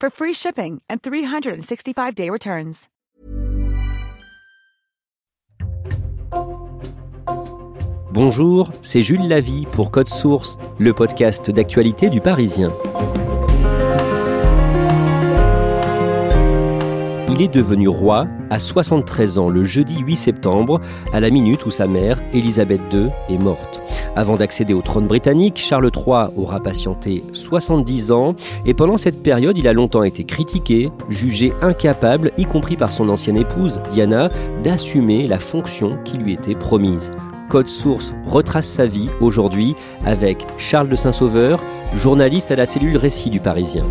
for free shipping and 365-day returns. Bonjour, c'est Jules Lavie pour Code Source, le podcast d'actualité du Parisien. Devenu roi à 73 ans le jeudi 8 septembre, à la minute où sa mère, Élisabeth II, est morte. Avant d'accéder au trône britannique, Charles III aura patienté 70 ans et pendant cette période, il a longtemps été critiqué, jugé incapable, y compris par son ancienne épouse, Diana, d'assumer la fonction qui lui était promise. Code Source retrace sa vie aujourd'hui avec Charles de Saint-Sauveur, journaliste à la cellule Récit du Parisien.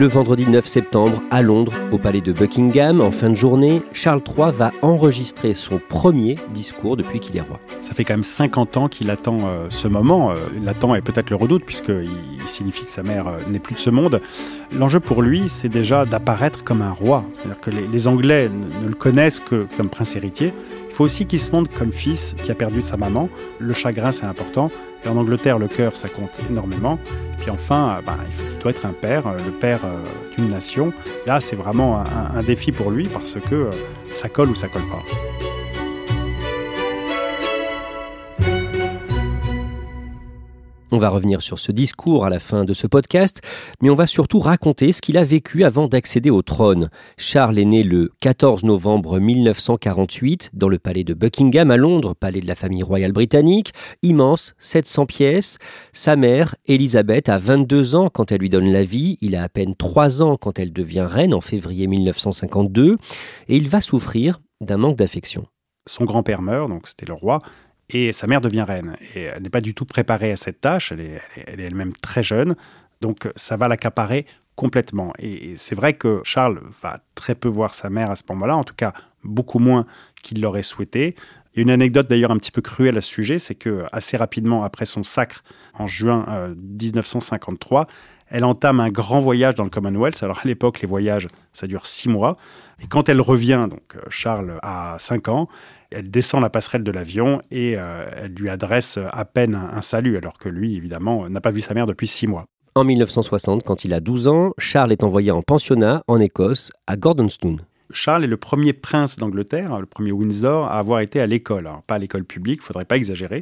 Le vendredi 9 septembre, à Londres, au palais de Buckingham, en fin de journée, Charles III va enregistrer son premier discours depuis qu'il est roi. Ça fait quand même 50 ans qu'il attend euh, ce moment. Euh, il l'attend et peut-être le redoute, puisqu'il signifie que sa mère euh, n'est plus de ce monde. L'enjeu pour lui, c'est déjà d'apparaître comme un roi. C'est-à-dire que les, Anglais ne le connaissent que comme prince héritier. Il faut aussi qu'il se montre comme fils qui a perdu sa maman. Le chagrin, c'est important. Et en Angleterre, le cœur, ça compte énormément. Puis enfin, bah, il, faut, il, doit être un père, le père euh, d'une nation. Là, c'est vraiment un, défi pour lui parce que euh, ça colle ou ça colle pas. On va revenir sur ce discours à la fin de ce podcast, mais on va surtout raconter ce qu'il a vécu avant d'accéder au trône. Charles est né le 14 novembre 1948 dans le palais de Buckingham à Londres, palais de la famille royale britannique, immense, 700 pièces. Sa mère, Elisabeth, a 22 ans quand elle lui donne la vie, il a à peine 3 ans quand elle devient reine en février 1952, et il va souffrir d'un manque d'affection. Son grand-père meurt, donc c'était le roi, et sa mère devient reine. Et elle n'est pas du tout préparée à cette tâche, elle est elle est elle-même très jeune, donc ça va l'accaparer complètement. Et, c'est vrai que Charles va très peu voir sa mère à ce moment-là, en tout cas beaucoup moins qu'il l'aurait souhaité. Une anecdote d'ailleurs un petit peu cruelle à ce sujet, c'est que assez rapidement après son sacre en juin euh, 1953, elle entame un grand voyage dans le Commonwealth. Alors à l'époque, les voyages, ça dure six mois. Et quand elle revient, donc Charles a cinq ans, elle descend la passerelle de l'avion et euh, elle lui adresse à peine un, un salut, alors que lui, évidemment, n'a pas vu sa mère depuis six mois. En 1960, quand il a 12 ans, Charles est envoyé en pensionnat en Écosse, à Gordonstoun. Charles est le premier prince d'Angleterre, le premier Windsor, à avoir été à l'école. Pas à l'école publique, il ne faudrait pas exagérer.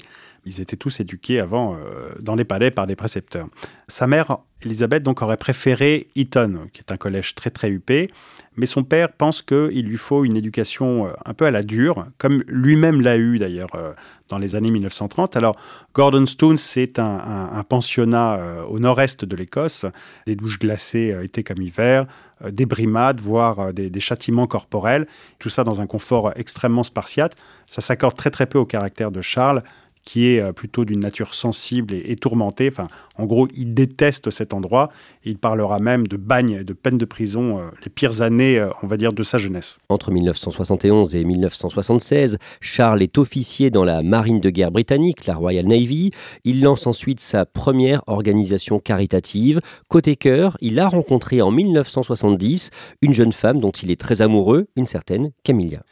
Ils étaient tous éduqués avant euh, dans les palais par des précepteurs. Sa mère, Elisabeth, donc, aurait préféré Eton, qui est un collège très très huppé. Mais son père pense qu'il lui faut une éducation un peu à la dure, comme lui-même l'a eu d'ailleurs euh, dans les années 1930. Alors, Gordonstoun, c'est un, pensionnat euh, au nord-est de l'Écosse, des douches glacées euh, été comme hiver, euh, des brimades, voire des, des, châtiments corporels, tout ça dans un confort extrêmement spartiate. Ça s'accorde très très peu au caractère de Charles, qui est plutôt d'une nature sensible et, et, tourmentée. Enfin, en gros, il déteste cet endroit. Il parlera même de bagne, de peine de prison, euh, les pires années, euh, on va dire, de sa jeunesse. Entre 1971 et 1976, Charles est officier dans la marine de guerre britannique, la Royal Navy. Il lance ensuite sa première organisation caritative. Côté cœur, il a rencontré en 1970 une jeune femme dont il est très amoureux, une certaine Camilla.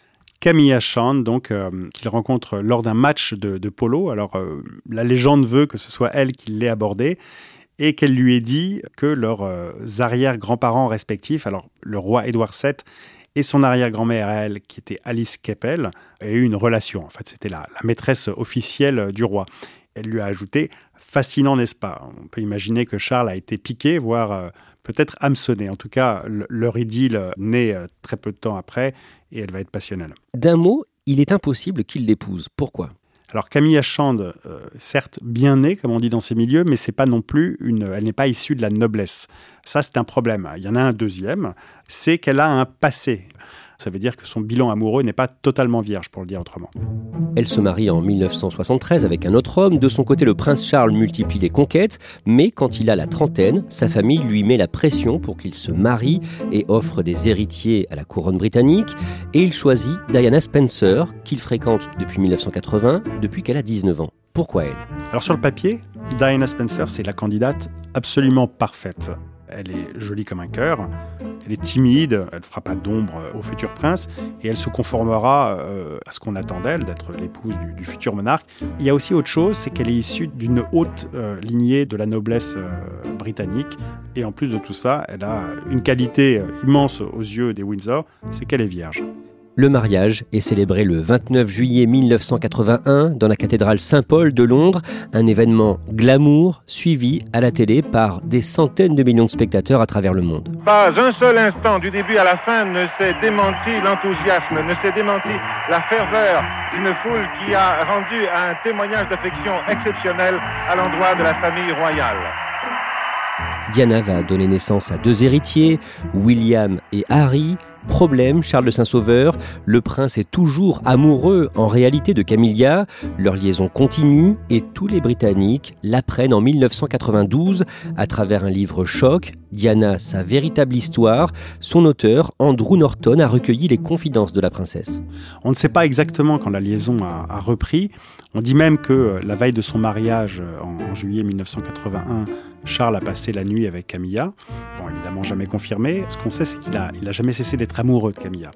Camilla Chand, donc, euh, qu'il rencontre lors d'un match de, polo. Alors, euh, la légende veut que ce soit elle qui l'ait abordé et qu'elle lui ait dit que leurs euh, arrière-grands-parents respectifs, alors le roi Édouard VII et son arrière-grand-mère, elle, qui était Alice Keppel, aient eu une relation. En fait, c'était la, maîtresse officielle du roi. Elle lui a ajouté Fascinant, n'est-ce pas? On peut imaginer que Charles a été piqué, voire peut-être hameçonné. En tout cas, leur idylle naît euh, très peu de temps après et elle va être passionnelle. D'un mot, il est impossible qu'il l'épouse. Pourquoi? Alors Camille Achande, euh, certes bien née, comme on dit dans ces milieux, mais c'est pas non plus une, elle n'est pas issue de la noblesse. Ça, c'est un problème. Il y en a un deuxième, c'est qu'elle a un passé. Ça veut dire que son bilan amoureux n'est pas totalement vierge, pour le dire autrement. Elle se marie en 1973 avec un autre homme. De son côté, le prince Charles multiplie les conquêtes, mais quand il a la trentaine, sa famille lui met la pression pour qu'il se marie et offre des héritiers à la couronne britannique. Et il choisit Diana Spencer, qu'il fréquente depuis 1980, depuis qu'elle a 19 ans. Pourquoi elle? Alors sur le papier, Diana Spencer, c'est la candidate absolument parfaite. Elle est jolie comme un cœur, elle est timide, elle ne fera pas d'ombre au futur prince et elle se conformera euh, à ce qu'on attend d'elle, d'être l'épouse du, futur monarque. Il y a aussi autre chose, c'est qu'elle est issue d'une haute euh, lignée de la noblesse euh, britannique et en plus de tout ça, elle a une qualité immense aux yeux des Windsor, c'est qu'elle est vierge. Le mariage est célébré le 29 juillet 1981 dans la cathédrale Saint-Paul de Londres, un événement glamour suivi à la télé par des centaines de millions de spectateurs à travers le monde. Pas un seul instant du début à la fin ne s'est démenti l'enthousiasme, ne s'est démenti la ferveur d'une foule qui a rendu un témoignage d'affection exceptionnel à l'endroit de la famille royale. Diana va donner naissance à deux héritiers, William et Harry, Problème, Charles de Saint-Sauveur, le prince est toujours amoureux en réalité de Camilla, leur liaison continue et tous les Britanniques l'apprennent en 1992 à travers un livre choc, Diana, sa véritable histoire. Son auteur, Andrew Norton, a recueilli les confidences de la princesse. On ne sait pas exactement quand la liaison a, repris. On dit même que la veille de son mariage en, en juillet 1981, Charles a passé la nuit avec Camilla. Bon, évidemment jamais confirmé. Ce qu'on sait, c'est qu'il a, il a jamais cessé d'être amoureux de Camilla.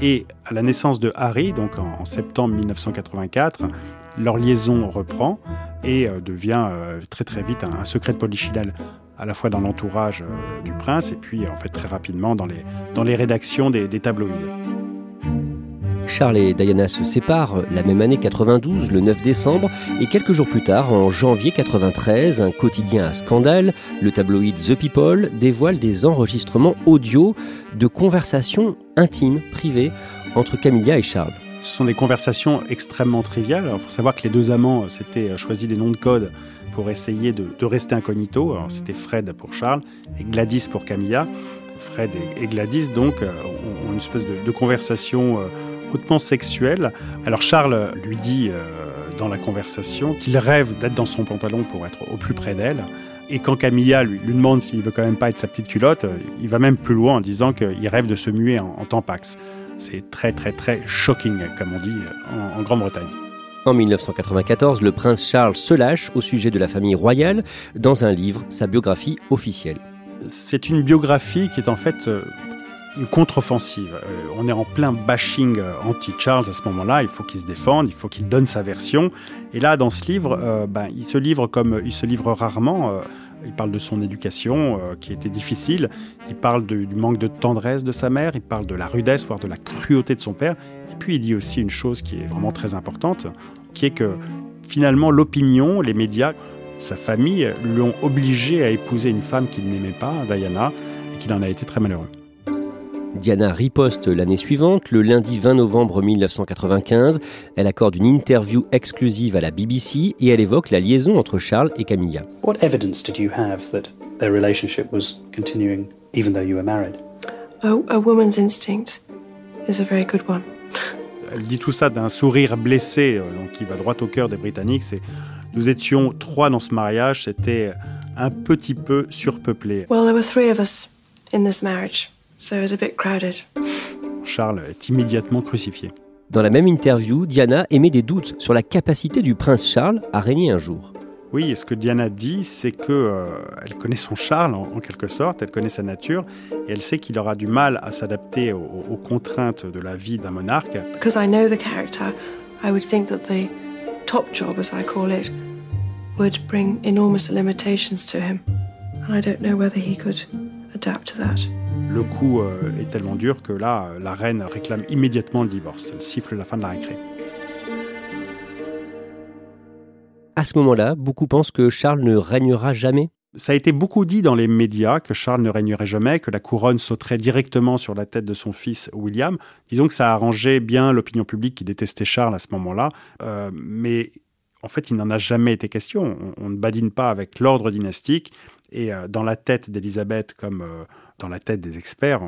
Et à la naissance de Harry, donc en, septembre 1984, leur liaison reprend et euh, devient euh, très très vite un, secret de polichinelle à la fois dans l'entourage euh, du prince et puis en fait très rapidement dans les, dans les rédactions des, des tabloïds. Charles et Diana se séparent la même année 92, le 9 décembre, et quelques jours plus tard, en janvier 93, un quotidien à scandale, le tabloïd The People, dévoile des enregistrements audio de conversations intimes, privées, entre Camilla et Charles. Ce sont des conversations extrêmement triviales. Il faut savoir que les deux amants s'étaient choisi des noms de code pour essayer de, rester incognito. C'était Fred pour Charles et Gladys pour Camilla. Fred et, Gladys, donc, ont, une espèce de, conversation euh, hautement sexuel. Alors Charles lui dit euh, dans la conversation qu'il rêve d'être dans son pantalon pour être au plus près d'elle. Et quand Camilla lui, demande s'il veut quand même pas être sa petite culotte, il va même plus loin en disant qu'il rêve de se muer en, en tampax. C'est très très très shocking, comme on dit en Grande-Bretagne. En 1994, le prince Charles se lâche au sujet de la famille royale dans un livre, sa biographie officielle. C'est une biographie qui est en fait euh, une contre-offensive. Euh, on est en plein bashing euh, anti-Charles à ce moment-là. Il faut qu'il se défende, il faut qu'il donne sa version. Et là, dans ce livre, ben, il se livre comme il se livre rarement. il parle de son éducation qui était difficile. Il parle du manque de tendresse de sa mère. Il parle de la rudesse, voire de la cruauté de son père. Et puis il dit aussi une chose qui est vraiment très importante, qui est que finalement l'opinion, les médias, sa famille l'ont obligé à épouser une femme qu'il n'aimait pas, Diana, et qu'il en a été très malheureux. Diana riposte l'année suivante, le lundi 20 novembre 1995. Elle accorde une interview exclusive à la BBC et elle évoque la liaison entre Charles et Camilla. What evidence did you have that their relationship was continuing even though you were married? A, woman's instinct is a very good one. Elle dit tout ça d'un sourire blessé, euh, donc qui va droit au cœur des Britanniques. C'est nous étions trois dans ce mariage, c'était un petit peu surpeuplé. Well, there were three of us in this marriage. Charles est immédiatement crucifié. Dans la même interview, Diana émet des doutes sur la capacité du prince Charles à régner un jour. Oui, et ce que Diana dit, c'est que euh, elle connaît son Charles en, quelque sorte, elle connaît sa nature, et elle sait qu'il aura du mal à s'adapter aux, contraintes de la vie d'un monarque. Because I know the character, I would think that the top job, as I call it, would bring enormous limitations to him, and I don't know whether he could adapt to that. Le coup euh, est tellement dur que là, la reine réclame immédiatement le divorce. Elle siffle la fin de la récré. À ce moment-là, beaucoup pensent que Charles ne régnera jamais ça a été beaucoup dit dans les médias que Charles ne régnerait jamais, que la couronne sauterait directement sur la tête de son fils William. Disons que ça arrangeait bien l'opinion publique qui détestait Charles à ce moment-là. Euh, mais en fait, il n'en a jamais été question. On, ne badine pas avec l'ordre dynastique. Et euh, dans la tête d'Élisabeth, comme euh, dans la tête des experts,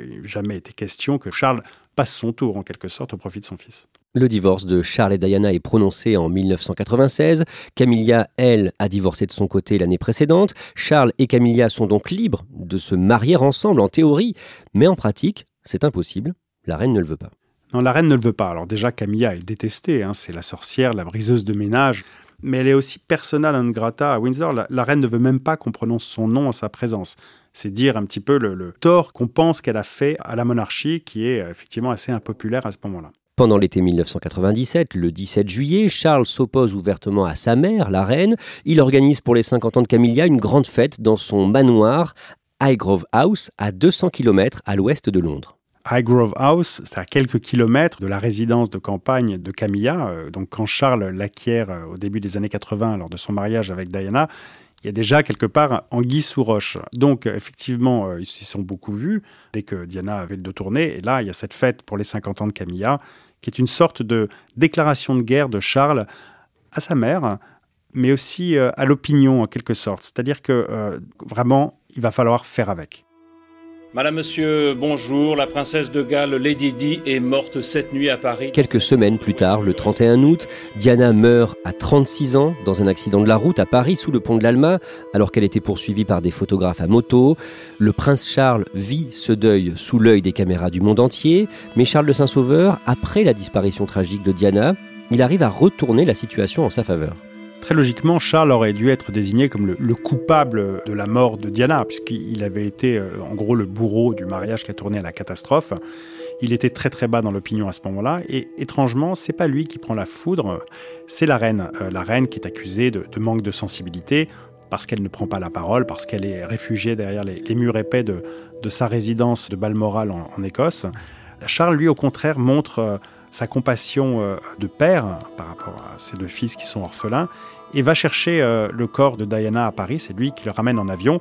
il n'a jamais été question que Charles passe son tour, en quelque sorte, au profit de son fils. Le divorce de Charles et Diana est prononcé en 1996. Camilla, elle, a divorcé de son côté l'année précédente. Charles et Camilla sont donc libres de se marier ensemble en théorie, mais en pratique, c'est impossible. La reine ne le veut pas. Non, la reine ne le veut pas. Alors déjà, Camilla est détestée. Hein. c'est la sorcière, la briseuse de ménage. Mais elle est aussi persona non grata à Windsor. La, reine ne veut même pas qu'on prononce son nom en sa présence. C'est dire un petit peu le tort qu'on pense qu'elle a fait à la monarchie, qui est euh, effectivement assez impopulaire à ce moment-là. Pendant l'été 1997, le 17 juillet, Charles s'oppose ouvertement à sa mère, la reine. Il organise pour les 50 ans de Camilla une grande fête dans son manoir Highgrove House, à 200 km à l'ouest de Londres. Highgrove House, c'est à quelques kilomètres de la résidence de campagne de Camilla. Euh, donc quand Charles l'acquiert euh, au début des années 80 lors de son mariage avec Diana, il y a déjà quelque part anguille sous roche. Donc effectivement, euh, ils s'y sont beaucoup vus dès que Diana avait le dos tourné. Et là, il y a cette fête pour les 50 ans de Camilla qui est une sorte de déclaration de guerre de Charles à sa mère, mais aussi euh, à l'opinion en quelque sorte. C'est-à-dire que euh, vraiment, il va falloir faire avec. Madame, Monsieur, bonjour. La princesse de Galles, Lady Di, est morte cette nuit à Paris. Quelques semaines plus tard, le 31 août, Diana meurt à 36 ans dans un accident de la route à Paris sous le pont de l'Alma, alors qu'elle était poursuivie par des photographes à moto. Le prince Charles vit ce deuil sous l'œil des caméras du monde entier, mais Charles de Saint-Sauveur, après la disparition tragique de Diana, il arrive à retourner la situation en sa faveur. Très logiquement, Charles aurait dû être désigné comme le, coupable de la mort de Diana, puisqu'il avait été euh, en gros le bourreau du mariage qui a tourné à la catastrophe. Il était très très bas dans l'opinion à ce moment-là, et étrangement, c'est pas lui qui prend la foudre, c'est la reine. Euh, la reine qui est accusée de, manque de sensibilité parce qu'elle ne prend pas la parole, parce qu'elle est réfugiée derrière les, murs épais de, sa résidence de Balmoral en, Écosse. Charles, lui, au contraire, montre euh, sa compassion de père par rapport à ses deux fils qui sont orphelins et va chercher euh, le corps de Diana à Paris. C'est lui qui le ramène en avion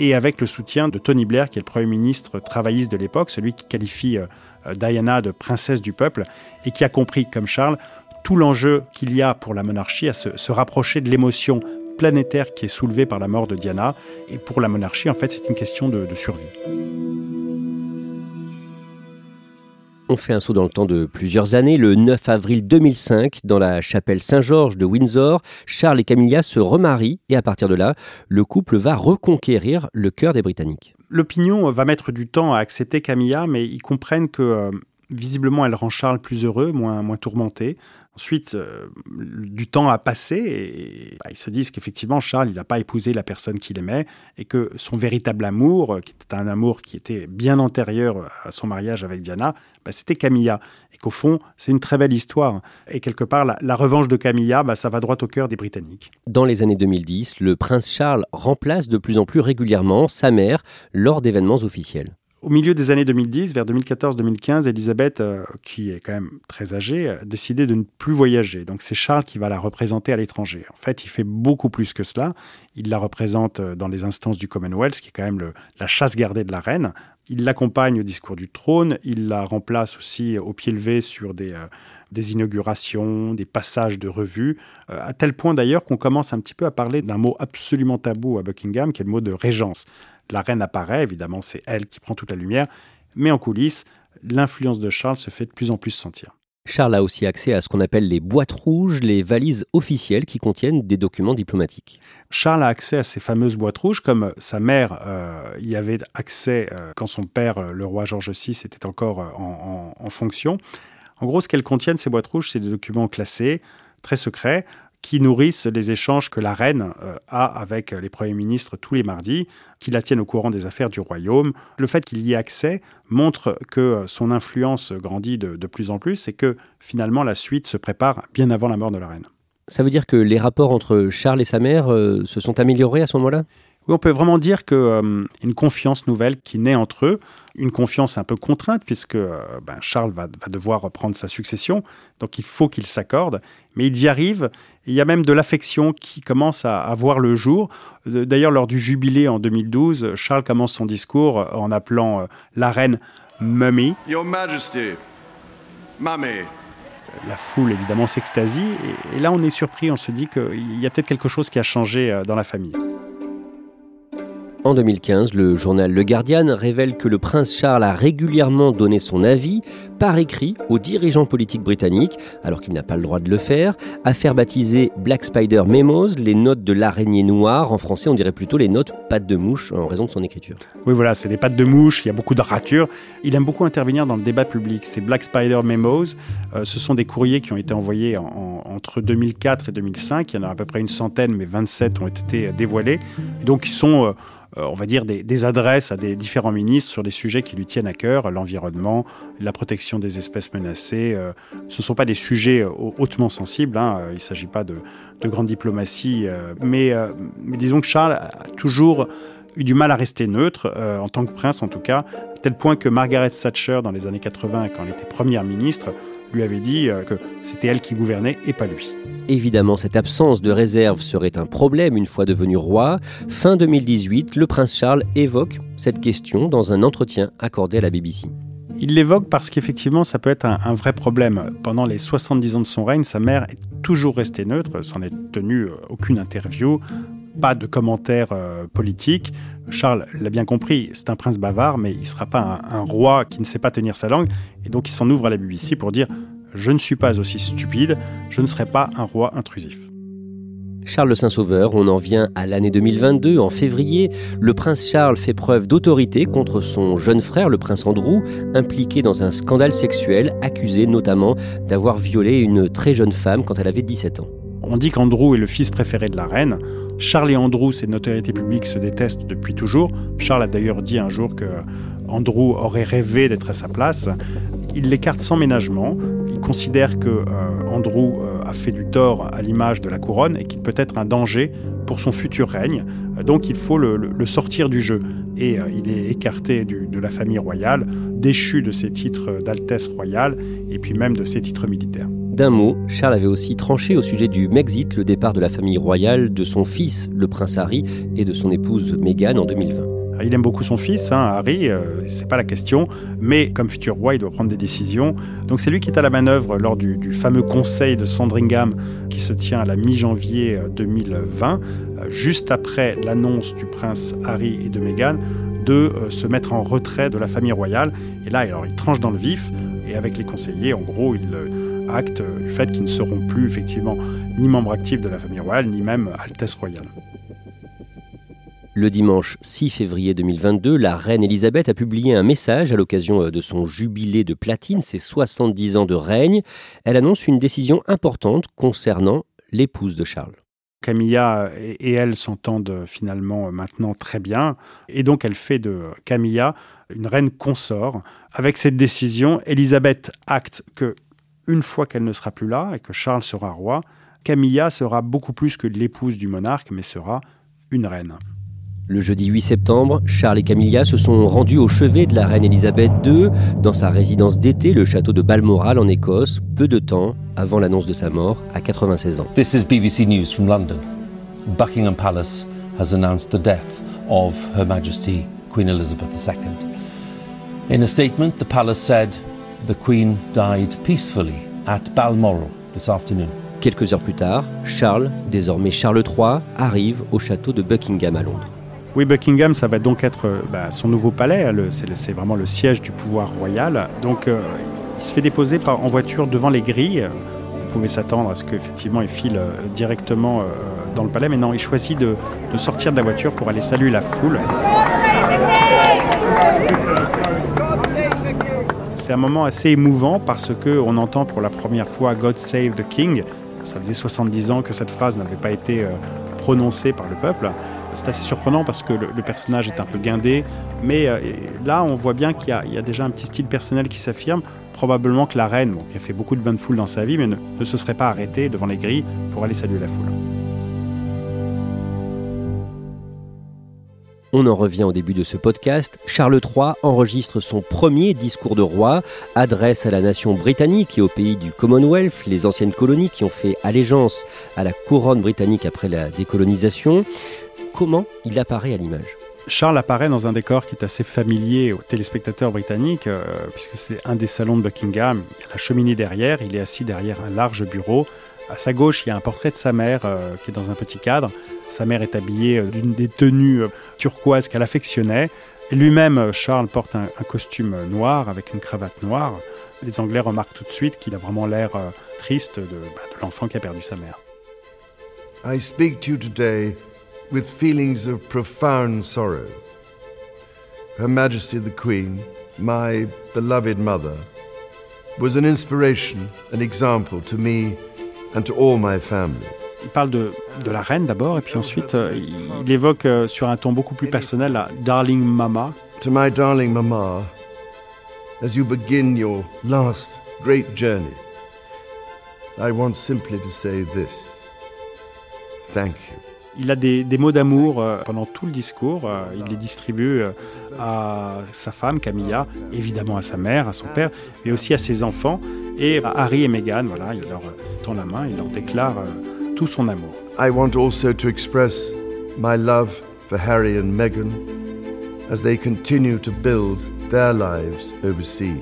et avec le soutien de Tony Blair, qui est le Premier ministre travailliste de l'époque, celui qui qualifie euh, euh, Diana de princesse du peuple et qui a compris, comme Charles, tout l'enjeu qu'il y a pour la monarchie à se, rapprocher de l'émotion planétaire qui est soulevée par la mort de Diana. Et pour la monarchie, en fait, c'est une question de survie. On fait un saut dans le temps de plusieurs années. Le 9 avril 2005, dans la chapelle Saint-Georges de Windsor, Charles et Camilla se remarient et à partir de là, le couple va reconquérir le cœur des Britanniques. L'opinion va mettre du temps à accepter Camilla, mais ils comprennent que euh, visiblement elle rend Charles plus heureux, moins, moins tourmenté. Ensuite, euh, du temps a passé et bah, ils se disent qu'effectivement, Charles, il n'a pas épousé la personne qu'il aimait et que son véritable amour, euh, qui était un amour qui était bien antérieur à son mariage avec Diana, bah, c'était Camilla. Et qu'au fond, c'est une très belle histoire. Et quelque part, la, revanche de Camilla, bah, ça va droit au cœur des Britanniques. Dans les années 2010, le prince Charles remplace de plus en plus régulièrement sa mère lors d'événements officiels. Au milieu des années 2010, vers 2014-2015, Elisabeth, euh, qui est quand même très âgée, a décidé de ne plus voyager. Donc c'est Charles qui va la représenter à l'étranger. En fait, il fait beaucoup plus que cela. Il la représente euh, dans les instances du Commonwealth, qui est quand même la chasse gardée de la reine. Il l'accompagne au discours du trône. Il la remplace aussi au pied levé sur des, euh, des inaugurations, des passages de revues, à tel point d'ailleurs qu'on commence un petit peu à parler d'un mot absolument tabou à Buckingham, qui est le mot de régence. La reine apparaît, évidemment, c'est elle qui prend toute la lumière, mais en coulisses, l'influence de Charles se fait de plus en plus sentir. Charles a aussi accès à ce qu'on appelle les boîtes rouges, les valises officielles qui contiennent des documents diplomatiques. Charles a accès à ces fameuses boîtes rouges, comme sa mère euh, y avait accès euh, quand son père, euh, le roi George VI, était encore en, fonction. En gros, ce qu'elles contiennent, ces boîtes rouges, c'est des documents classés, très secrets, qui nourrissent les échanges que la reine euh, a avec les premiers ministres tous les mardis, qui la tiennent au courant des affaires du royaume. Le fait qu'il y ait accès montre que son influence grandit de, plus en plus et que finalement la suite se prépare bien avant la mort de la reine. Ça veut dire que les rapports entre Charles et sa mère euh, se sont améliorés à ce moment-là? Oui, on peut vraiment dire qu'il euh, une confiance nouvelle qui naît entre eux, une confiance un peu contrainte puisque euh, ben, Charles va, devoir reprendre sa succession, donc il faut qu'il s'accorde, mais ils y arrivent. Il y a même de l'affection qui commence à, à, voir le jour. D'ailleurs, lors du jubilé en 2012, Charles commence son discours en appelant euh, la reine Mummy. Your Majesty, Mummy la foule évidemment s'extasie. Et, là, on est surpris, on se dit qu'il y a peut-être quelque chose qui a changé dans la famille. En 2015, le journal Le Guardian révèle que le prince Charles a régulièrement donné son avis par écrit aux dirigeants politiques britanniques, alors qu'il n'a pas le droit de le faire, affaire baptisée Black Spider Memos, les notes de l'araignée noire. En français, on dirait plutôt les notes pattes de mouche en raison de son écriture. Oui, voilà, c'est des pattes de mouche, il y a beaucoup de ratures. Il aime beaucoup intervenir dans le débat public. Ces Black Spider Memos, euh, ce sont des courriers qui ont été envoyés entre 2004 et 2005. Il y en a à peu près une centaine, mais 27 ont été dévoilés. donc, ils sont... Euh, on va dire, des, adresses à des différents ministres sur des sujets qui lui tiennent à cœur, l'environnement, la protection des espèces menacées. Euh, ce ne sont pas des sujets euh, hautement sensibles, hein, il ne s'agit pas de, grande diplomatie, mais, disons que Charles a toujours eu du mal à rester neutre, en tant que prince en tout cas, tel point que Margaret Thatcher, dans les années 80, quand elle était première ministre, lui avait dit que c'était elle qui gouvernait et pas lui. Évidemment, cette absence de réserve serait un problème une fois devenu roi. Fin 2018, le prince Charles évoque cette question dans un entretien accordé à la BBC. Il l'évoque parce qu'effectivement, ça peut être un, vrai problème. Pendant les 70 ans de son règne, sa mère est toujours restée neutre, s'en est tenue euh, aucune interview, pas de commentaires euh, politiques. Charles l'a bien compris, c'est un prince bavard, mais il ne sera pas un, un, roi qui ne sait pas tenir sa langue. Et donc il s'en ouvre à la BBC pour dire je ne suis pas aussi stupide, je ne serai pas un roi intrusif. Charles le Saint-Sauveur, on en vient à l'année 2022. En février, le prince Charles fait preuve d'autorité contre son jeune frère, le prince Andrew, impliqué dans un scandale sexuel, accusé notamment d'avoir violé une très jeune femme quand elle avait 17 ans. On dit qu'Andrew est le fils préféré de la reine. Charles et Andrew, ces notoriétés publiques, se détestent depuis toujours. Charles a d'ailleurs dit un jour que Andrew aurait rêvé d'être à sa place. Il l'écarte sans ménagement. Il considère que euh, Andrew euh, a fait du tort à l'image de la couronne et qu'il peut être un danger pour son futur règne. Donc il faut le, sortir du jeu. Et euh, il est écarté de la famille royale, déchu de ses titres d'altesse royale et puis même de ses titres militaires. D'un mot, Charles avait aussi tranché au sujet du Mexit, le départ de la famille royale, de son fils, le prince Harry, et de son épouse Meghan en 2020. Il aime beaucoup son fils, hein, Harry, euh, c'est pas la question, mais comme futur roi, il doit prendre des décisions. Donc c'est lui qui est à la manœuvre lors du, fameux conseil de Sandringham qui se tient à la mi-janvier 2020, euh, euh, juste après l'annonce du prince Harry et de Meghan de se mettre en retrait de la famille royale. Et là, alors, il tranche dans le vif, et avec les conseillers, en gros, il acte du fait qu'ils ne seront plus effectivement ni membres actifs de la famille royale, ni même Altesse royale. Le dimanche 6 février 2022, la reine Elisabeth a publié un message à l'occasion euh, de son jubilé de platine, ses 70 ans de règne. Elle annonce une décision importante concernant l'épouse de Charles. Camilla et elle s'entendent finalement maintenant très bien. Et donc elle fait de Camilla une reine consort. Avec cette décision, Elisabeth acte que une fois qu'elle ne sera plus là et que Charles sera roi, Camilla sera beaucoup plus que l'épouse du monarque, mais sera une reine. Le jeudi 8 septembre, Charles et Camilla se sont rendus au chevet de la reine Elisabeth II dans sa résidence d'été, le château de Balmoral en Écosse, peu de temps avant l'annonce de sa mort à 96 ans. This is BBC News from London. Buckingham Palace has announced the death of Her Majesty Queen Elizabeth II. In a statement, the palace said the Queen died peacefully at Balmoral this afternoon. Quelques heures plus tard, Charles, désormais Charles III, arrive au château de Buckingham à Londres. Oui, Buckingham, ça va donc être euh, bah, son nouveau palais. C'est vraiment le siège du pouvoir royal. Donc, euh, il se fait déposer par, en voiture devant les grilles. On pouvait s'attendre à ce qu'effectivement il file euh, directement dans le palais, mais non, il choisit de, de sortir de la voiture pour aller saluer la foule. C'est un moment assez émouvant parce qu'on entend pour la première fois God Save the King. Ça faisait 70 ans que cette phrase n'avait pas été prononcée par le peuple c'est assez surprenant parce que le, personnage est un peu guindé, mais euh, là on voit bien qu'il y, a déjà un petit style personnel qui s'affirme. Probablement que la reine, qui a fait beaucoup de bonnes foules dans sa vie, mais ne se serait pas arrêtée devant les grilles pour aller saluer la foule. On en revient au début de ce podcast. Charles III enregistre son premier discours de roi, adresse à la nation britannique et au pays du Commonwealth, les anciennes colonies qui ont fait allégeance à la couronne britannique après la décolonisation. Comment il apparaît à l'image? Charles apparaît dans un décor qui est assez familier aux téléspectateurs britanniques, euh, puisque c'est un des salons de Buckingham. Il y a la cheminée derrière, il est assis derrière un large bureau. À sa gauche, il y a un portrait de sa mère euh, qui est dans un petit cadre. Sa mère est habillée euh, d'une des tenues turquoises qu'elle affectionnait. Lui-même, Charles, porte un, costume noir avec une cravate noire. Les Anglais remarquent tout de suite qu'il a vraiment l'air triste de, bah, de l'enfant qui a perdu sa mère. I speak to you today with feelings of profound sorrow. Her Majesty the Queen, my beloved mother, was an inspiration, an example to me and to all my family. Il parle de, de la reine d'abord, et puis ensuite euh, il évoque euh, sur un ton beaucoup plus personnel la Darling Mama. To my darling Mama, as you begin your last great journey, I want simply to say this. Thank you. Il a des, mots d'amour euh, pendant tout le discours. Il les distribue à sa femme, Camilla, évidemment à sa mère, à son père, mais aussi à ses enfants. Et à Harry et Meghan, voilà, il leur tend la main, il leur déclare tout son amour. I want also to express my love for Harry and Meghan as they continue to build their lives overseas.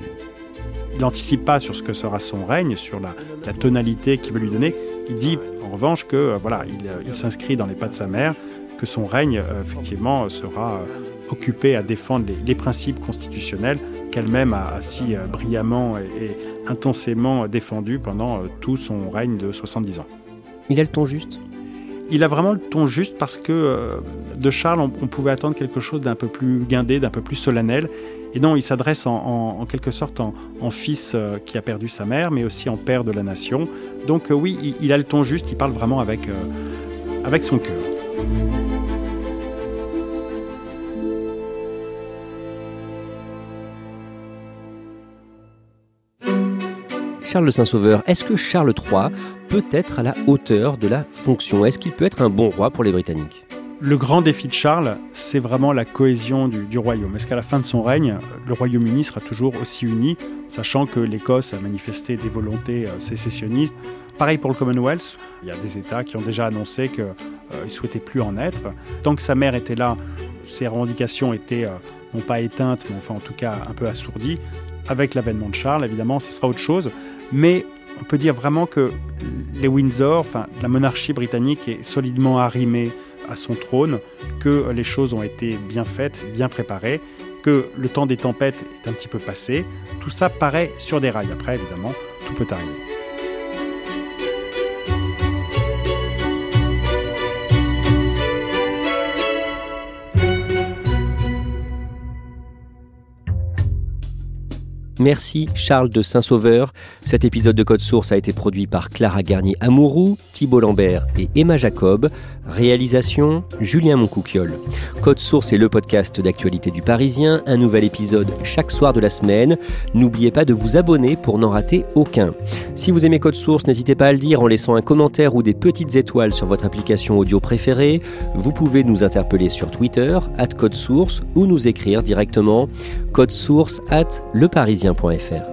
Il n'anticipe pas sur ce que sera son règne, sur la, la tonalité qu'il veut lui donner. Il dit revanche que euh, voilà, euh, il, s'inscrit dans les pas de sa mère, que son règne euh, effectivement sera occupé à défendre les, principes constitutionnels qu'elle-même a, si brillamment et, intensément défendu pendant tout son règne de 70 ans. Il a le ton juste il a vraiment le ton juste parce que de Charles, on, pouvait attendre quelque chose d'un peu plus guindé, d'un peu plus solennel. Et non, il s'adresse en, quelque sorte en, fils euh, qui a perdu sa mère, mais aussi en père de la nation. Donc euh, oui, il, a le ton juste, il parle vraiment avec, euh, avec son cœur. Charles Saint-Sauveur, est-ce que Charles III peut être à la hauteur de la fonction? Est-ce qu'il peut être un bon roi pour les Britanniques? Le grand défi de Charles, c'est vraiment la cohésion du, royaume. Est-ce qu'à la fin de son règne, le Royaume-Uni sera toujours aussi uni, sachant que l'Écosse a manifesté des volontés euh, sécessionnistes? Pareil pour le Commonwealth, il y a des États qui ont déjà annoncé qu'ils euh, ne souhaitaient plus en être. Tant que sa mère était là, ses revendications étaient euh, non pas éteintes, mais enfin en tout cas un peu assourdies. Avec l'avènement de Charles, évidemment, ce sera autre chose. Mais on peut dire vraiment que les Windsor, enfin la monarchie britannique est solidement arrimée à son trône, que les choses ont été bien faites, bien préparées, que le temps des tempêtes est un petit peu passé. Tout ça paraît sur des rails. Après, évidemment, tout peut arriver. Merci Charles de Saint-Sauveur. Cet épisode de Code Source a été produit par Clara Garnier-Amouroux, Thibault Lambert et Emma Jacob. Réalisation Julien Moncouquiole. Code Source est le podcast d'actualité du Parisien, un nouvel épisode chaque soir de la semaine. N'oubliez pas de vous abonner pour n'en rater aucun. Si vous aimez Code Source, n'hésitez pas à le dire en laissant un commentaire ou des petites étoiles sur votre application audio préférée. Vous pouvez nous interpeller sur Twitter, at Code Source, ou nous écrire directement code source at leparisien.fr.